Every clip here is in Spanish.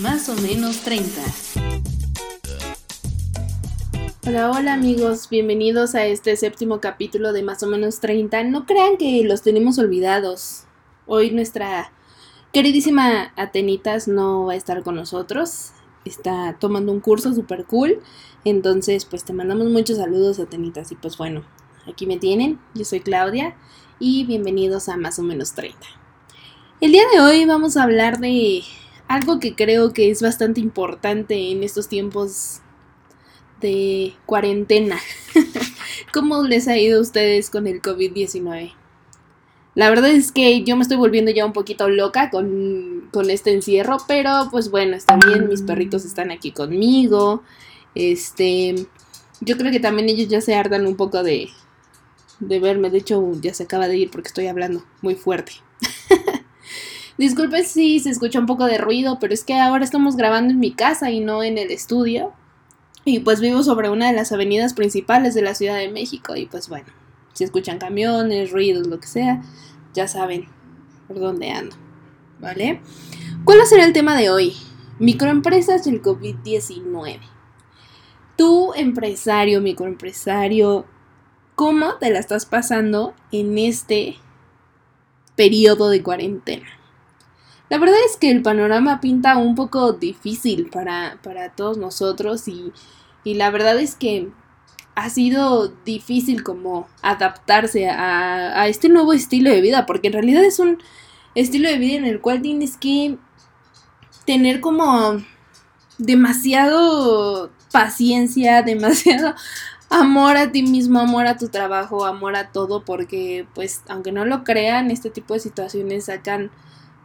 más o menos 30. Hola, hola amigos, bienvenidos a este séptimo capítulo de más o menos 30. No crean que los tenemos olvidados. Hoy nuestra queridísima Atenitas no va a estar con nosotros. Está tomando un curso super cool. Entonces, pues te mandamos muchos saludos, Atenitas. Y pues bueno, aquí me tienen. Yo soy Claudia y bienvenidos a más o menos 30. El día de hoy vamos a hablar de algo que creo que es bastante importante en estos tiempos de cuarentena. ¿Cómo les ha ido a ustedes con el COVID-19? La verdad es que yo me estoy volviendo ya un poquito loca con, con, este encierro, pero pues bueno, está bien, mis perritos están aquí conmigo. Este, yo creo que también ellos ya se hartan un poco de, de verme. De hecho, ya se acaba de ir porque estoy hablando muy fuerte. Disculpe si se escucha un poco de ruido, pero es que ahora estamos grabando en mi casa y no en el estudio. Y pues vivo sobre una de las avenidas principales de la Ciudad de México. Y pues bueno, si escuchan camiones, ruidos, lo que sea, ya saben por dónde ando. ¿Vale? ¿Cuál será el tema de hoy? Microempresas y el COVID-19. Tú, empresario, microempresario, ¿cómo te la estás pasando en este periodo de cuarentena? La verdad es que el panorama pinta un poco difícil para, todos nosotros y, la verdad es que ha sido difícil como adaptarse a, a, este nuevo estilo de vida, porque en realidad es un estilo de vida en el cual tienes que tener como demasiado paciencia, demasiado amor a ti mismo, amor a tu trabajo, amor a todo, porque pues aunque no lo crean, este tipo de situaciones sacan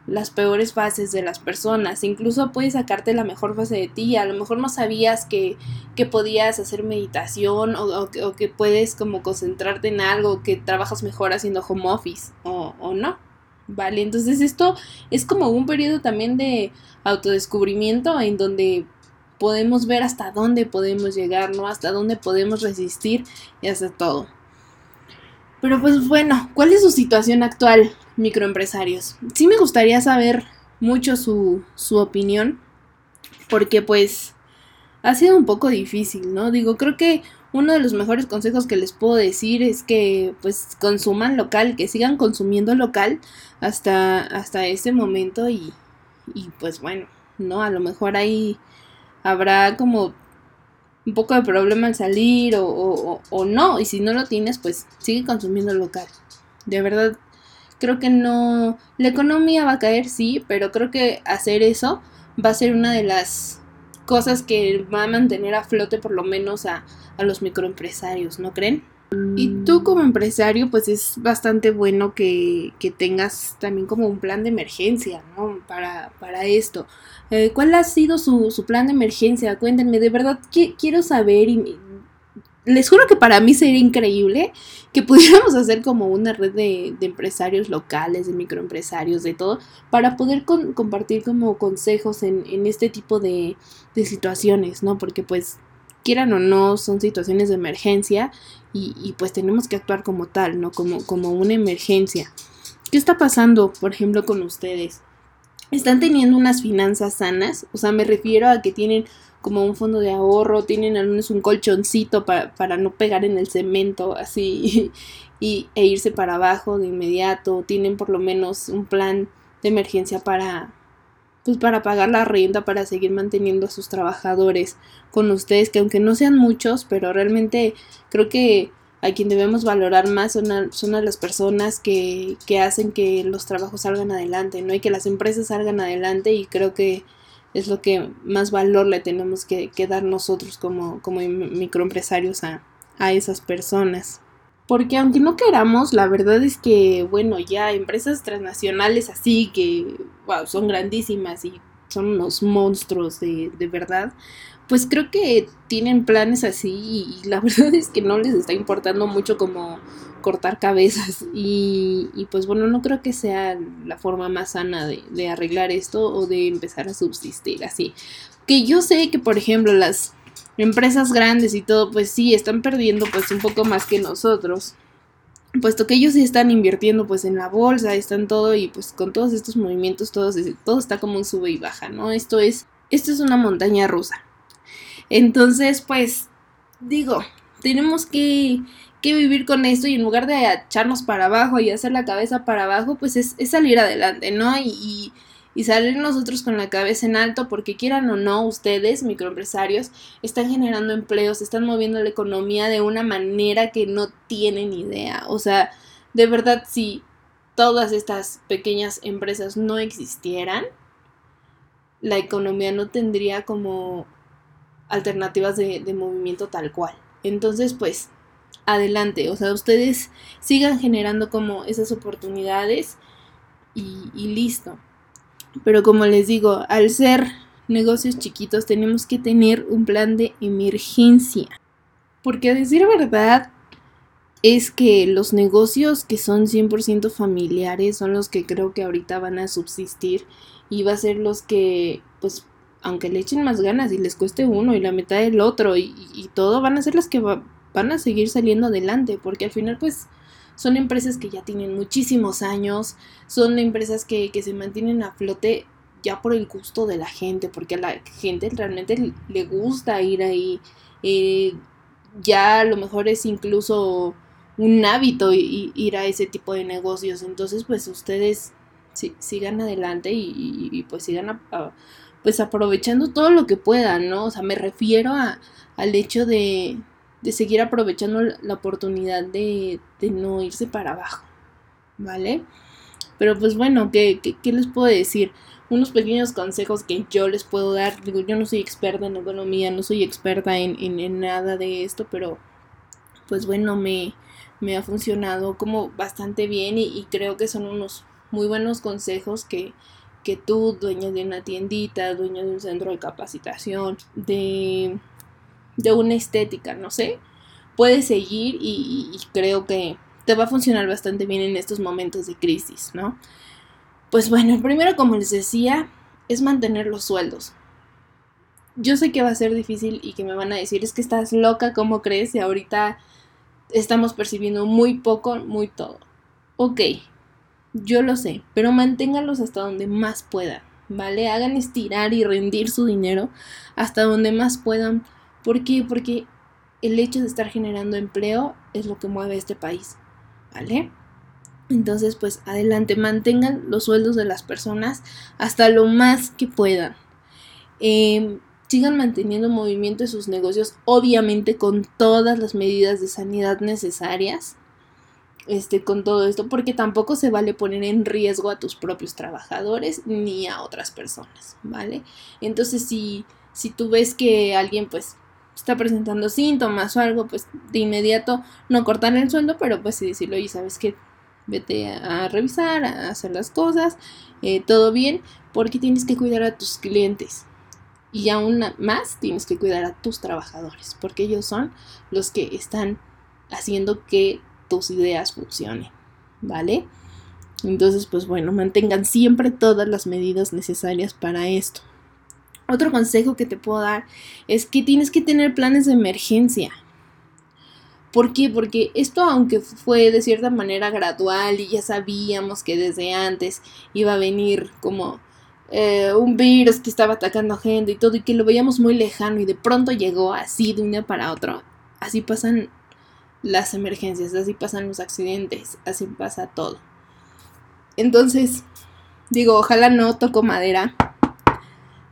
las peores fases de las personas. Incluso puedes sacarte la mejor fase de ti. A lo mejor no sabías que, que podías hacer meditación o, o, que puedes como concentrarte en algo, que trabajas mejor haciendo home office o, o no. Vale, entonces esto es como un periodo también de autodescubrimiento en donde podemos ver hasta dónde podemos llegar, ¿no? Hasta dónde podemos resistir y hasta todo. Pero pues bueno, ¿cuál es su situación actual, microempresarios? Sí me gustaría saber mucho su, su opinión, porque pues ha sido un poco difícil, ¿no? Digo, creo que uno de los mejores consejos que les puedo decir es que pues consuman local, que sigan consumiendo local hasta, hasta este momento y, y pues bueno, ¿no? A lo mejor ahí habrá como un poco de problema al salir o, o, no. Y si no lo tienes, pues sigue consumiendo local. De verdad, creo que no... La economía va a caer, sí, pero creo que hacer eso va a ser una de las cosas que va a mantener a flote por lo menos a, a los microempresarios, ¿no creen? Y tú como empresario, pues es bastante bueno que, que tengas también como un plan de emergencia, ¿no? Para, para esto. Eh, ¿Cuál ha sido su, su, plan de emergencia? Cuéntenme, de verdad que, quiero saber y les juro que para mí sería increíble que pudiéramos hacer como una red de, empresarios locales, de microempresarios, de todo, para poder con, compartir como consejos en, este tipo de, de situaciones, ¿no? Porque pues quieran o no, son situaciones de emergencia y, pues tenemos que actuar como tal, ¿no? Como, como una emergencia. ¿Qué está pasando, por ejemplo, con ustedes? ¿Están teniendo unas finanzas sanas? O sea, me refiero a que tienen como un fondo de ahorro, tienen al menos un colchoncito para, para no pegar en el cemento así y, e irse para abajo de inmediato, tienen por lo menos un plan de emergencia para, pues para pagar la renta, para seguir manteniendo a sus trabajadores con ustedes, que aunque no sean muchos, pero realmente creo que a quien debemos valorar más son a, son las personas que, que, hacen que los trabajos salgan adelante, ¿no? Y que las empresas salgan adelante y creo que es lo que más valor le tenemos que, que dar nosotros como, como microempresarios a, a esas personas. Porque aunque no queramos, la verdad es que, bueno, ya empresas transnacionales así que, wow, son grandísimas y son unos monstruos de, de verdad, pues creo que tienen planes así y, la verdad es que no les está importando mucho como cortar cabezas y, pues bueno, no creo que sea la forma más sana de, de arreglar esto o de empezar a subsistir así. Que yo sé que, por ejemplo, las empresas grandes y todo, pues sí, están perdiendo pues un poco más que nosotros. Puesto que ellos sí están invirtiendo pues en la bolsa, están todo y pues con todos estos movimientos todo, todo está como un sube y baja, ¿no? Esto es esto es una montaña rusa. Entonces, pues, digo, tenemos que, que vivir con esto y en lugar de echarnos para abajo y hacer la cabeza para abajo, pues es, salir adelante, ¿no? Y, y, salir nosotros con la cabeza en alto porque quieran o no, ustedes, microempresarios, están generando empleos, están moviendo la economía de una manera que no tienen idea. O sea, de verdad, si todas estas pequeñas empresas no existieran, la economía no tendría como alternativas de, movimiento tal cual. Entonces, pues, adelante, o sea, ustedes sigan generando como esas oportunidades y, y listo. Pero como les digo, al ser negocios chiquitos tenemos que tener un plan de emergencia. Porque a decir verdad, es que los negocios que son 100% familiares son los que creo que ahorita van a subsistir y va a ser los que, pues, aunque le echen más ganas y les cueste uno y la mitad del otro y, todo, van a ser las que van a seguir saliendo adelante, porque al final pues son empresas que ya tienen muchísimos años, son empresas que, que se mantienen a flote ya por el gusto de la gente, porque a la gente realmente le gusta ir ahí, eh, ya a lo mejor es incluso un hábito ir a ese tipo de negocios, entonces pues ustedes sigan adelante y, pues sigan a pues aprovechando todo lo que puedan, ¿no? O sea, me refiero a, al hecho de, de seguir aprovechando la oportunidad de, de, no irse para abajo, ¿vale? Pero pues bueno, ¿qué, ¿qué, les puedo decir? Unos pequeños consejos que yo les puedo dar. Digo, yo no soy experta en economía, no soy experta en, en, nada de esto, pero pues bueno, me, me ha funcionado como bastante bien y creo que son unos muy buenos consejos que, tú, dueño de una tiendita, dueño de un centro de capacitación, de, de una estética, no sé, puedes seguir y, creo que te va a funcionar bastante bien en estos momentos de crisis, ¿no? Pues bueno, el primero, como les decía, es mantener los sueldos. Yo sé que va a ser difícil y que me van a decir, es que estás loca, ¿cómo crees? Y ahorita estamos percibiendo muy poco, muy todo. Ok, yo lo sé, pero manténganlos hasta donde más puedan, ¿vale? Hagan estirar y rendir su dinero hasta donde más puedan. ¿Por qué? Porque el hecho de estar generando empleo es lo que mueve este país, ¿vale? Entonces, pues adelante, mantengan los sueldos de las personas hasta lo más que puedan. Em, sigan manteniendo movimiento de sus negocios, obviamente con todas las medidas de sanidad necesarias este, con todo esto, porque tampoco se vale poner en riesgo a tus propios trabajadores ni a otras personas, ¿vale? Entonces, si, si tú ves que alguien, pues, está presentando síntomas o algo, pues, de inmediato no cortar el sueldo, pero pues sí decirlo, y sabes que vete a, revisar, a hacer las cosas, eh, todo bien, porque tienes que cuidar a tus clientes. Y aún más tienes que cuidar a tus trabajadores, porque ellos son los que están haciendo que tus ideas funcionen, ¿vale? Entonces, pues bueno, mantengan siempre todas las medidas necesarias para esto. Otro consejo que te puedo dar es que tienes que tener planes de emergencia. ¿Por qué? Porque esto, aunque fue de cierta manera gradual y ya sabíamos que desde antes iba a venir como eh, un virus que estaba atacando gente y todo, y que lo veíamos muy lejano y de pronto llegó así de un día para otro. Así pasan las emergencias, así pasan los accidentes, así pasa todo. Entonces, digo, ojalá no toco madera,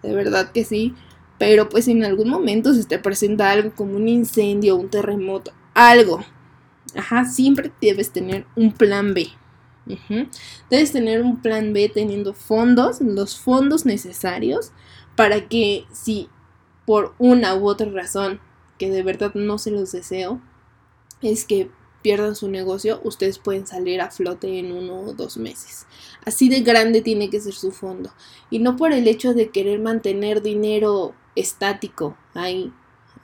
de verdad que sí, pero pues en algún momento se te presenta algo como un incendio, un terremoto, algo. Ajá, siempre debes tener un plan B. Debes tener un plan B teniendo fondos, los fondos necesarios para que si por una u otra razón, que de verdad no se los deseo, es que pierdan su negocio, ustedes pueden salir a flote en uno o dos meses. Así de grande tiene que ser su fondo. Y no por el hecho de querer mantener dinero estático ahí.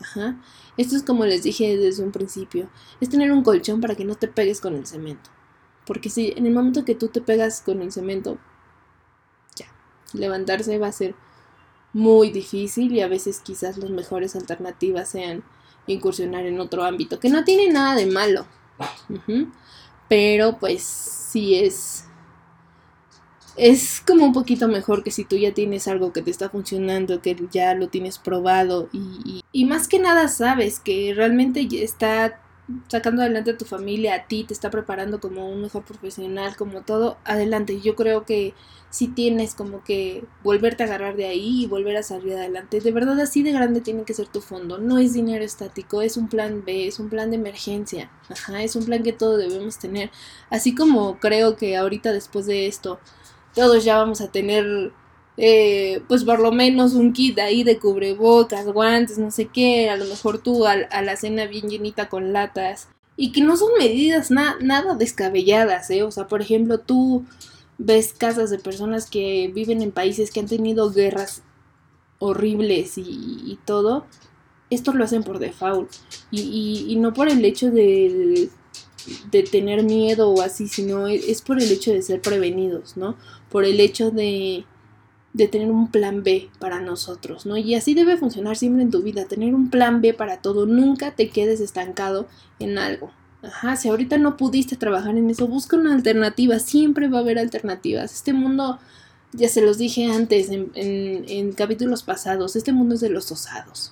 Ajá. Esto es como les dije desde un principio. Es tener un colchón para que no te pegues con el cemento. Porque si en el momento que tú te pegas con el cemento, ya, levantarse va a ser muy difícil y a veces quizás las mejores alternativas sean incursionar en otro ámbito, que no tiene nada de malo. Pero pues sí es es como un poquito mejor que si tú ya tienes algo que te está funcionando, que ya lo tienes probado y, y, más que nada sabes que realmente está sacando adelante a tu familia, a ti, te está preparando como un mejor profesional, como todo, adelante. Yo creo que si tienes como que volverte a agarrar de ahí y volver a salir adelante. De verdad así de grande tiene que ser tu fondo. No es dinero estático, es un plan B, es un plan de emergencia. Ajá, es un plan que todos debemos tener. Así como creo que ahorita después de esto todos ya vamos a tener, eh, pues por lo menos un kit ahí de cubrebocas, guantes, no sé qué, a lo mejor tú a, la cena bien llenita con latas. Y que no son medidas nada descabelladas, ¿eh? O sea, por ejemplo, tú ves casas de personas que viven en países que han tenido guerras horribles y, todo. Esto lo hacen por default. Y, y no por el hecho de, de tener miedo o así, sino e, es por el hecho de ser prevenidos, ¿no? Por el hecho de, de tener un plan B para nosotros, ¿no? Y así debe funcionar siempre en tu vida, tener un plan B para todo, nunca te quedes estancado en algo. Ajá, si ahorita no pudiste trabajar en eso, busca una alternativa, siempre va a haber alternativas. Este mundo, ya se los dije antes en, en capítulos pasados, este mundo es de los osados.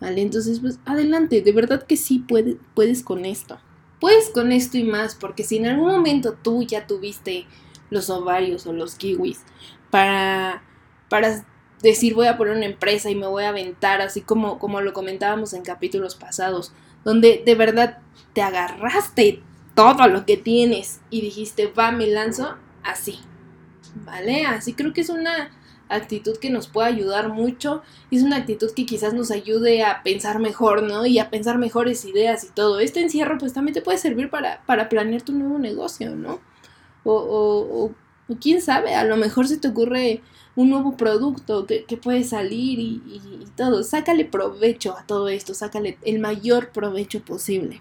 ¿Vale? Entonces, pues adelante, de verdad que sí puedes, puedes con esto. Puedes con esto y más, porque si en algún momento tú ya tuviste los ovarios o los kiwis para, para decir voy a poner una empresa y me voy a aventar, así como, como lo comentábamos en capítulos pasados, donde de verdad te agarraste todo lo que tienes y dijiste va, me lanzo así, ¿vale? Así creo que es una actitud que nos puede ayudar mucho es una actitud que quizás nos ayude a pensar mejor, ¿no? Y a pensar mejores ideas y todo. Este encierro pues también te puede servir para, para planear tu nuevo negocio, ¿no? O, o, o, quién sabe, a lo mejor se te ocurre un nuevo producto que, que puede salir y, y, todo. Sácale provecho a todo esto, sácale el mayor provecho posible.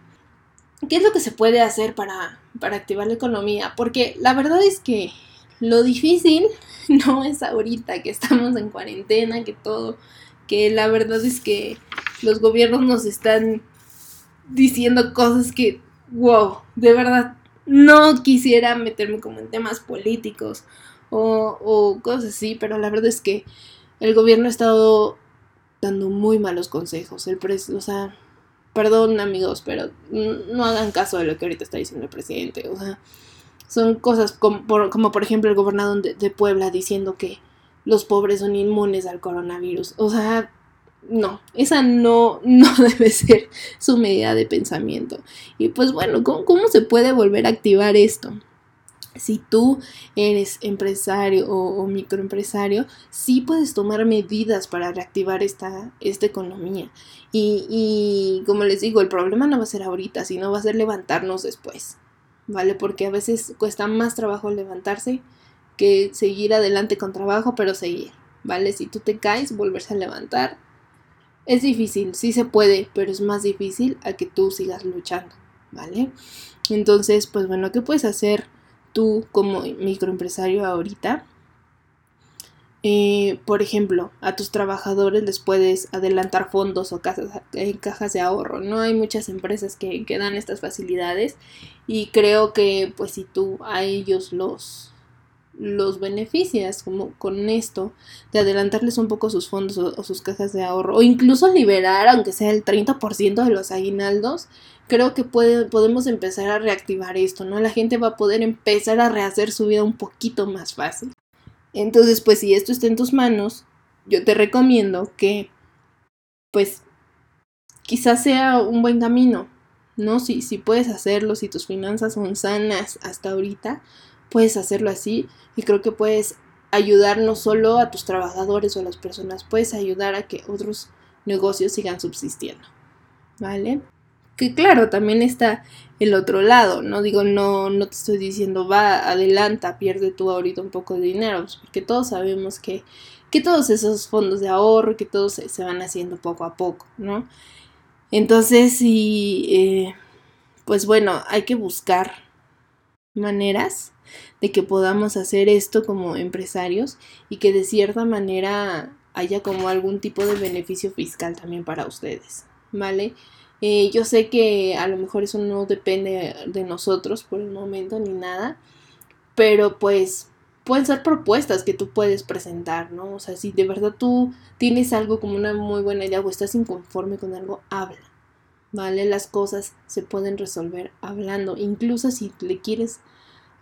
¿Qué es lo que se puede hacer para, para activar la economía? Porque la verdad es que lo difícil no es ahorita que estamos en cuarentena, que todo, que la verdad es que los gobiernos nos están diciendo cosas que, wow, de verdad, no quisiera meterme como en temas políticos o, cosas así, pero la verdad es que el gobierno ha estado dando muy malos consejos. El o sea, perdón amigos, pero no hagan caso de lo que ahorita está diciendo el presidente. O sea, son cosas como por, ejemplo el gobernador de, Puebla diciendo que los pobres son inmunes al coronavirus. O sea, no, esa no, no debe ser su medida de pensamiento. Y pues bueno, ¿cómo, se puede volver a activar esto? Si tú eres empresario o, microempresario, sí puedes tomar medidas para reactivar esta, esta economía. Y, y como les digo, el problema no va a ser ahorita, sino va a ser levantarnos después. ¿vale? Porque a veces cuesta más trabajo levantarse que seguir adelante con trabajo, pero seguir, ¿vale? Si tú te caes, volverse a levantar. Es difícil, sí se puede, pero es más difícil a que tú sigas luchando, ¿vale? Entonces, pues bueno, ¿qué puedes hacer tú como microempresario ahorita? Eh, por ejemplo, a tus trabajadores les puedes adelantar fondos o casas, eh, cajas de ahorro. No hay muchas empresas que, que, dan estas facilidades y creo que pues si tú a ellos los, los beneficias como con esto de adelantarles un poco sus fondos o, sus cajas de ahorro o incluso liberar aunque sea el 30% de los aguinaldos, creo que puede, podemos empezar a reactivar esto, ¿no? La gente va a poder empezar a rehacer su vida un poquito más fácil. Entonces, pues si esto está en tus manos, yo te recomiendo que, pues, quizás sea un buen camino, ¿no? Si, si puedes hacerlo, si tus finanzas son sanas hasta ahorita, puedes hacerlo así y creo que puedes ayudar no solo a tus trabajadores o a las personas, puedes ayudar a que otros negocios sigan subsistiendo, ¿vale? Que claro, también está el otro lado, ¿no? Digo, no, no te estoy diciendo, va, adelanta, pierde tú ahorita un poco de dinero, pues, porque todos sabemos que, que todos esos fondos de ahorro, que todos se, van haciendo poco a poco, ¿no? Entonces, sí, eh, pues bueno, hay que buscar maneras de que podamos hacer esto como empresarios y que de cierta manera haya como algún tipo de beneficio fiscal también para ustedes, ¿vale? Eh, yo sé que a lo mejor eso no depende de nosotros por el momento ni nada, pero pues pueden ser propuestas que tú puedes presentar, ¿no? O sea, si de verdad tú tienes algo como una muy buena idea o estás inconforme con algo, habla. ¿Vale? Las cosas se pueden resolver hablando. Incluso si le quieres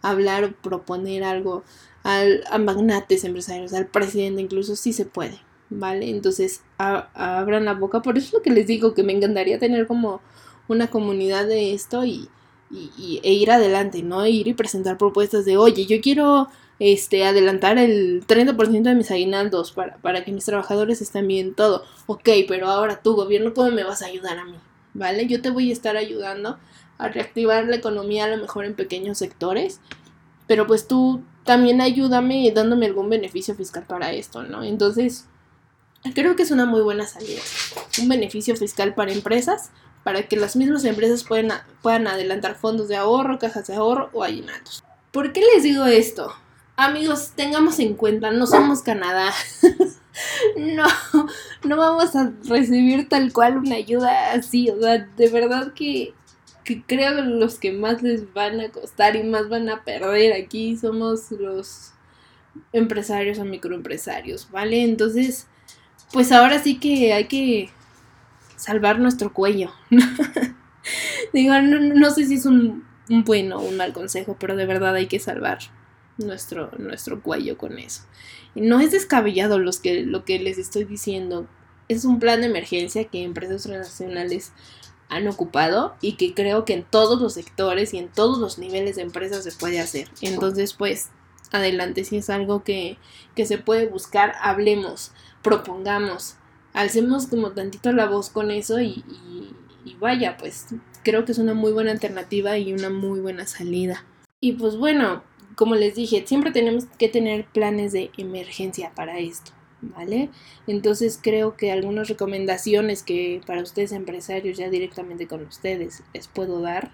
hablar o proponer algo al, a magnates empresarios, al presidente, incluso sí se puede. ¿Vale? Entonces, abran la boca. Por eso es lo que les digo, que me encantaría tener como una comunidad de esto y, y, e ir adelante, ¿no? Ir y presentar propuestas de, oye, yo quiero este, adelantar el 30% de mis aguinaldos para, para que mis trabajadores estén bien todo. Ok, pero ahora tú, gobierno, ¿cómo me vas a ayudar a mí? ¿Vale? Yo te voy a estar ayudando a reactivar la economía a lo mejor en pequeños sectores, pero pues tú también ayúdame dándome algún beneficio fiscal para esto, ¿no? Entonces, creo que es una muy buena salida. Un beneficio fiscal para empresas, para que las mismas empresas puedan, puedan adelantar fondos de ahorro, cajas de ahorro o aguinaldos. ¿Por qué les digo esto? Amigos, tengamos en cuenta, no somos Canadá. no, no vamos a recibir tal cual una ayuda así. O sea, de verdad que, que creo los que más les van a costar y más van a perder aquí somos los empresarios o microempresarios, ¿vale? Entonces, pues ahora sí que hay que salvar nuestro cuello. Digo, no, sé si es un, un buen o un mal consejo, pero de verdad hay que salvar nuestro, nuestro cuello con eso. No es descabellado los que, lo que les estoy diciendo. Es un plan de emergencia que empresas transnacionales han ocupado y que creo que en todos los sectores y en todos los niveles de empresas se puede hacer. Entonces, pues, adelante, si es algo que, que se puede buscar, hablemos, propongamos, alcemos como tantito la voz con eso y, y vaya, pues creo que es una muy buena alternativa y una muy buena salida. Y pues bueno, como les dije, siempre tenemos que tener planes de emergencia para esto, ¿vale? Entonces creo que algunas recomendaciones que para ustedes empresarios ya directamente con ustedes les puedo dar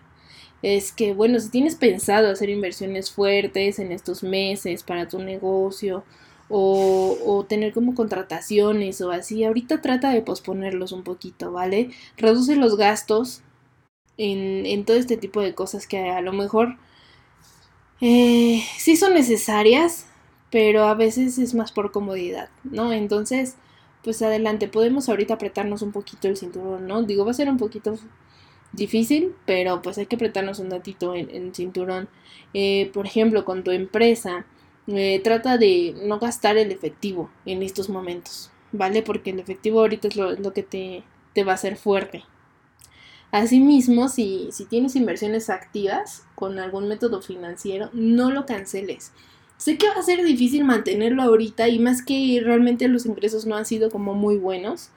es que, bueno, si tienes pensado hacer inversiones fuertes en estos meses para tu negocio o, o, tener como contrataciones o así, ahorita trata de posponerlos un poquito, ¿vale? Reduce los gastos en, en todo este tipo de cosas que a lo mejor eh, sí son necesarias, pero a veces es más por comodidad, ¿no? Entonces, pues adelante, podemos ahorita apretarnos un poquito el cinturón, ¿no? Digo, va a ser un poquito difícil, pero pues hay que apretarnos un ratito en cinturón. Eh, por ejemplo, con tu empresa, eh, trata de no gastar el efectivo en estos momentos, ¿vale? Porque el efectivo ahorita es lo, lo que te, te va a hacer fuerte. Asimismo, si, si tienes inversiones activas con algún método financiero, no lo canceles. Sé que va a ser difícil mantenerlo ahorita y más que realmente los ingresos no han sido como muy buenos,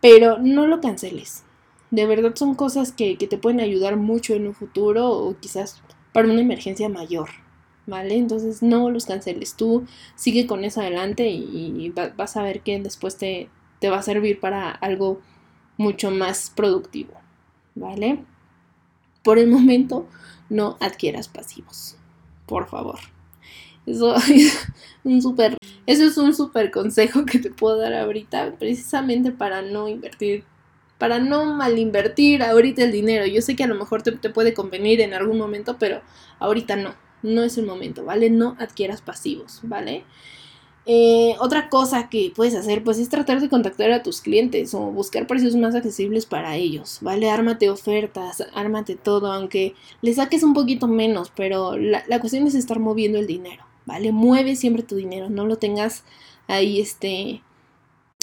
pero no lo canceles. De verdad son cosas que, te pueden ayudar mucho en un futuro o quizás para una emergencia mayor, ¿vale? Entonces no los canceles. Tú sigue con eso adelante y, vas a ver que después te, te va a servir para algo mucho más productivo. ¿vale? Por el momento, no adquieras pasivos, por favor. Eso es un súper eso es un consejo que te puedo dar ahorita, precisamente para no invertir, para no mal invertir ahorita el dinero. Yo sé que a lo mejor te, te puede convenir en algún momento, pero ahorita no, no es el momento, ¿vale? No adquieras pasivos, ¿vale? Eh, otra cosa que puedes hacer pues es tratar de contactar a tus clientes o buscar precios más accesibles para ellos, ¿vale? Ármate ofertas, ármate todo, aunque le saques un poquito menos, pero la, cuestión es estar moviendo el dinero, ¿vale? Mueve siempre tu dinero, no lo tengas ahí este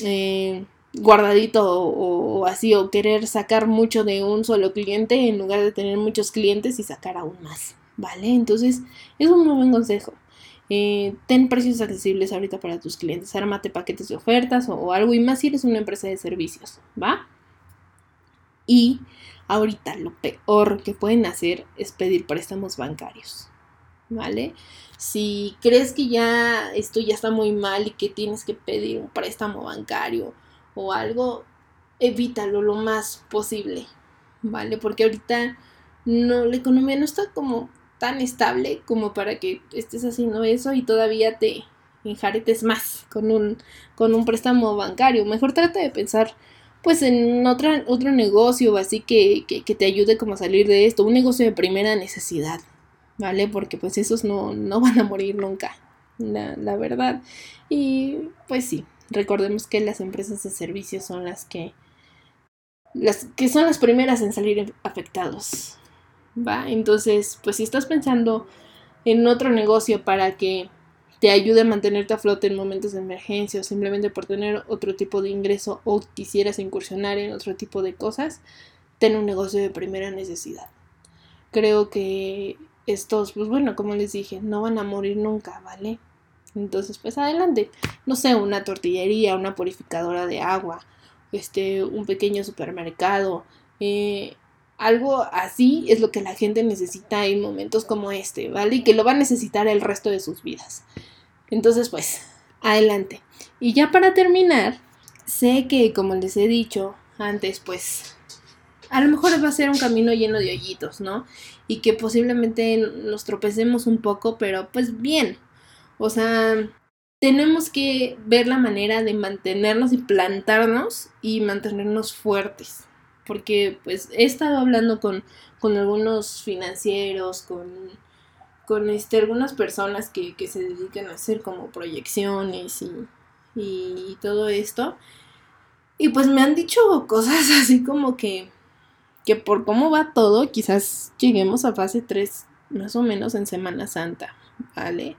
eh, guardadito o, o así o querer sacar mucho de un solo cliente en lugar de tener muchos clientes y sacar aún más, ¿vale? Entonces es un muy buen consejo. Eh, ten precios accesibles ahorita para tus clientes, ármate paquetes de ofertas o, algo y más si eres una empresa de servicios, ¿va? Y ahorita lo peor que pueden hacer es pedir préstamos bancarios, ¿vale? Si crees que ya esto ya está muy mal y que tienes que pedir un préstamo bancario o algo, evítalo lo más posible, ¿vale? Porque ahorita no, la economía no está como tan estable como para que estés haciendo eso y todavía te enjaretes más con un, con un préstamo bancario. Mejor trata de pensar pues en otra, otro negocio así que, que, te ayude como a salir de esto, un negocio de primera necesidad, ¿vale? Porque pues esos no, no van a morir nunca, la, la verdad. Y pues sí, recordemos que las empresas de servicios son las que las que son las primeras en salir afectados. ¿Va? Entonces, pues si estás pensando en otro negocio para que te ayude a mantenerte a flote en momentos de emergencia o simplemente por tener otro tipo de ingreso o quisieras incursionar en otro tipo de cosas, ten un negocio de primera necesidad. Creo que estos, pues bueno, como les dije, no van a morir nunca, ¿vale? Entonces, pues adelante. No sé, una tortillería, una purificadora de agua, este, un pequeño supermercado, eh, algo así es lo que la gente necesita en momentos como este, ¿vale? Y que lo va a necesitar el resto de sus vidas. Entonces, pues, adelante. Y ya para terminar, sé que, como les he dicho antes, pues, a lo mejor va a ser un camino lleno de hoyitos, ¿no? Y que posiblemente nos tropecemos un poco, pero pues bien. O sea, tenemos que ver la manera de mantenernos y plantarnos y mantenernos fuertes. Porque pues he estado hablando con, con algunos financieros, con, con este, algunas personas que, que, se dedican a hacer como proyecciones y, y todo esto. Y pues me han dicho cosas así como que, que por cómo va todo, quizás lleguemos a fase 3 más o menos en Semana Santa, ¿vale?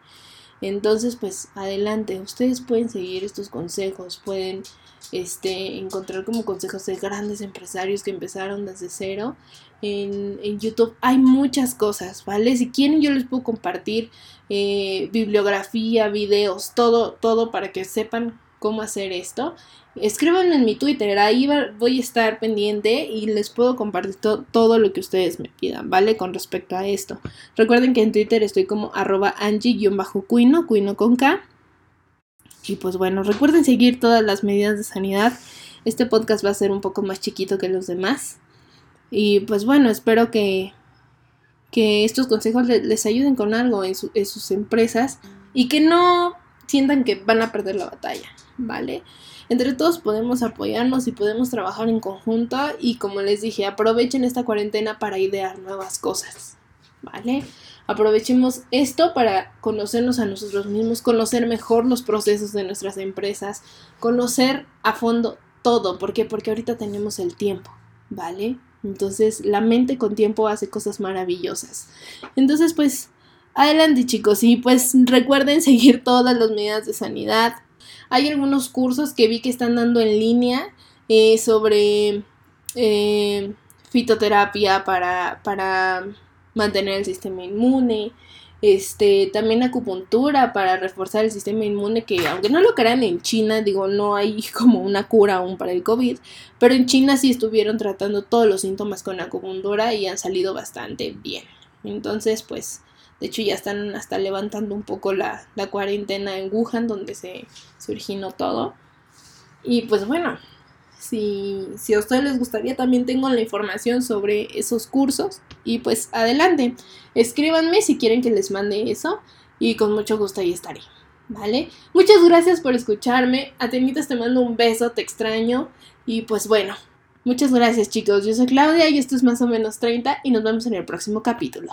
Entonces, pues adelante, ustedes pueden seguir estos consejos, pueden este, encontrar como consejos de grandes empresarios que empezaron desde cero. En, en YouTube hay muchas cosas, ¿vale? Si quieren yo les puedo compartir eh, bibliografía, videos, todo, todo para que sepan cómo hacer esto escriban en mi Twitter, ahí voy a estar pendiente y les puedo compartir todo lo que ustedes me pidan, ¿vale? Con respecto a esto. Recuerden que en Twitter estoy como arroba angie-cuino, cuino con K. Y pues bueno, recuerden seguir todas las medidas de sanidad. Este podcast va a ser un poco más chiquito que los demás. Y pues bueno, espero que, que estos consejos les, ayuden con algo en, en sus empresas y que no sientan que van a perder la batalla, ¿vale? Entre todos podemos apoyarnos y podemos trabajar en conjunto y como les dije, aprovechen esta cuarentena para idear nuevas cosas, ¿vale? Aprovechemos esto para conocernos a nosotros mismos, conocer mejor los procesos de nuestras empresas, conocer a fondo todo. ¿Por qué? Porque ahorita tenemos el tiempo, ¿vale? Entonces la mente con tiempo hace cosas maravillosas. Entonces pues adelante chicos y pues recuerden seguir todas las medidas de sanidad, hay algunos cursos que vi que están dando en línea eh, sobre eh, fitoterapia para, para mantener el sistema inmune. Este, también acupuntura para reforzar el sistema inmune, que aunque no lo crean en China, digo, no hay como una cura aún para el COVID, pero en China sí estuvieron tratando todos los síntomas con acupuntura y han salido bastante bien. Entonces, pues, de hecho, ya están hasta levantando un poco la, cuarentena en Wuhan, donde se, originó todo. Y pues bueno, si, si, a ustedes les gustaría, también tengo la información sobre esos cursos. Y pues adelante, escríbanme si quieren que les mande eso. Y con mucho gusto ahí estaré. ¿Vale? Muchas gracias por escucharme. Atenitas te mando un beso, te extraño. Y pues bueno, muchas gracias chicos. Yo soy Claudia y esto es más o menos 30 y nos vemos en el próximo capítulo.